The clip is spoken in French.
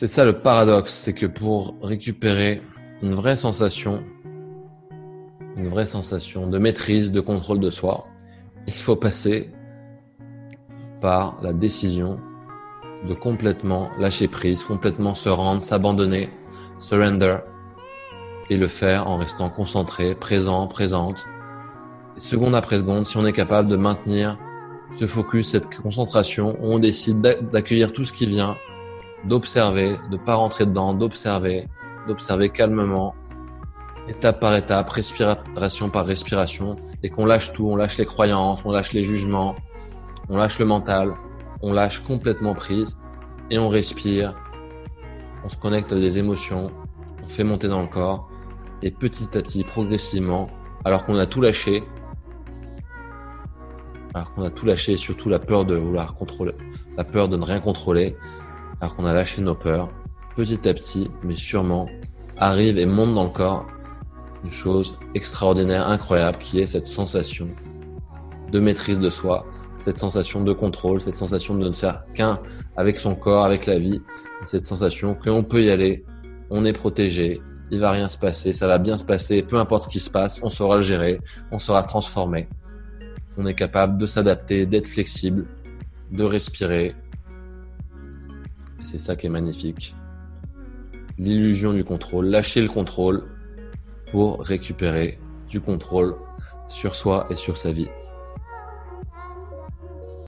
C'est ça le paradoxe, c'est que pour récupérer une vraie sensation, une vraie sensation de maîtrise, de contrôle de soi, il faut passer par la décision de complètement lâcher prise, complètement se rendre, s'abandonner, surrender, et le faire en restant concentré, présent, présente. seconde après seconde, si on est capable de maintenir ce focus, cette concentration, on décide d'accueillir tout ce qui vient, d'observer, de pas rentrer dedans, d'observer, d'observer calmement, étape par étape, respiration par respiration, et qu'on lâche tout, on lâche les croyances, on lâche les jugements, on lâche le mental, on lâche complètement prise, et on respire, on se connecte à des émotions, on fait monter dans le corps, et petit à petit, progressivement, alors qu'on a tout lâché, alors qu'on a tout lâché, surtout la peur de vouloir contrôler, la peur de ne rien contrôler, alors qu'on a lâché nos peurs, petit à petit, mais sûrement, arrive et monte dans le corps une chose extraordinaire, incroyable, qui est cette sensation de maîtrise de soi, cette sensation de contrôle, cette sensation de ne faire qu'un avec son corps, avec la vie, cette sensation qu'on peut y aller, on est protégé, il va rien se passer, ça va bien se passer, peu importe ce qui se passe, on saura le gérer, on sera transformé. On est capable de s'adapter, d'être flexible, de respirer. C'est ça qui est magnifique. L'illusion du contrôle, lâcher le contrôle pour récupérer du contrôle sur soi et sur sa vie.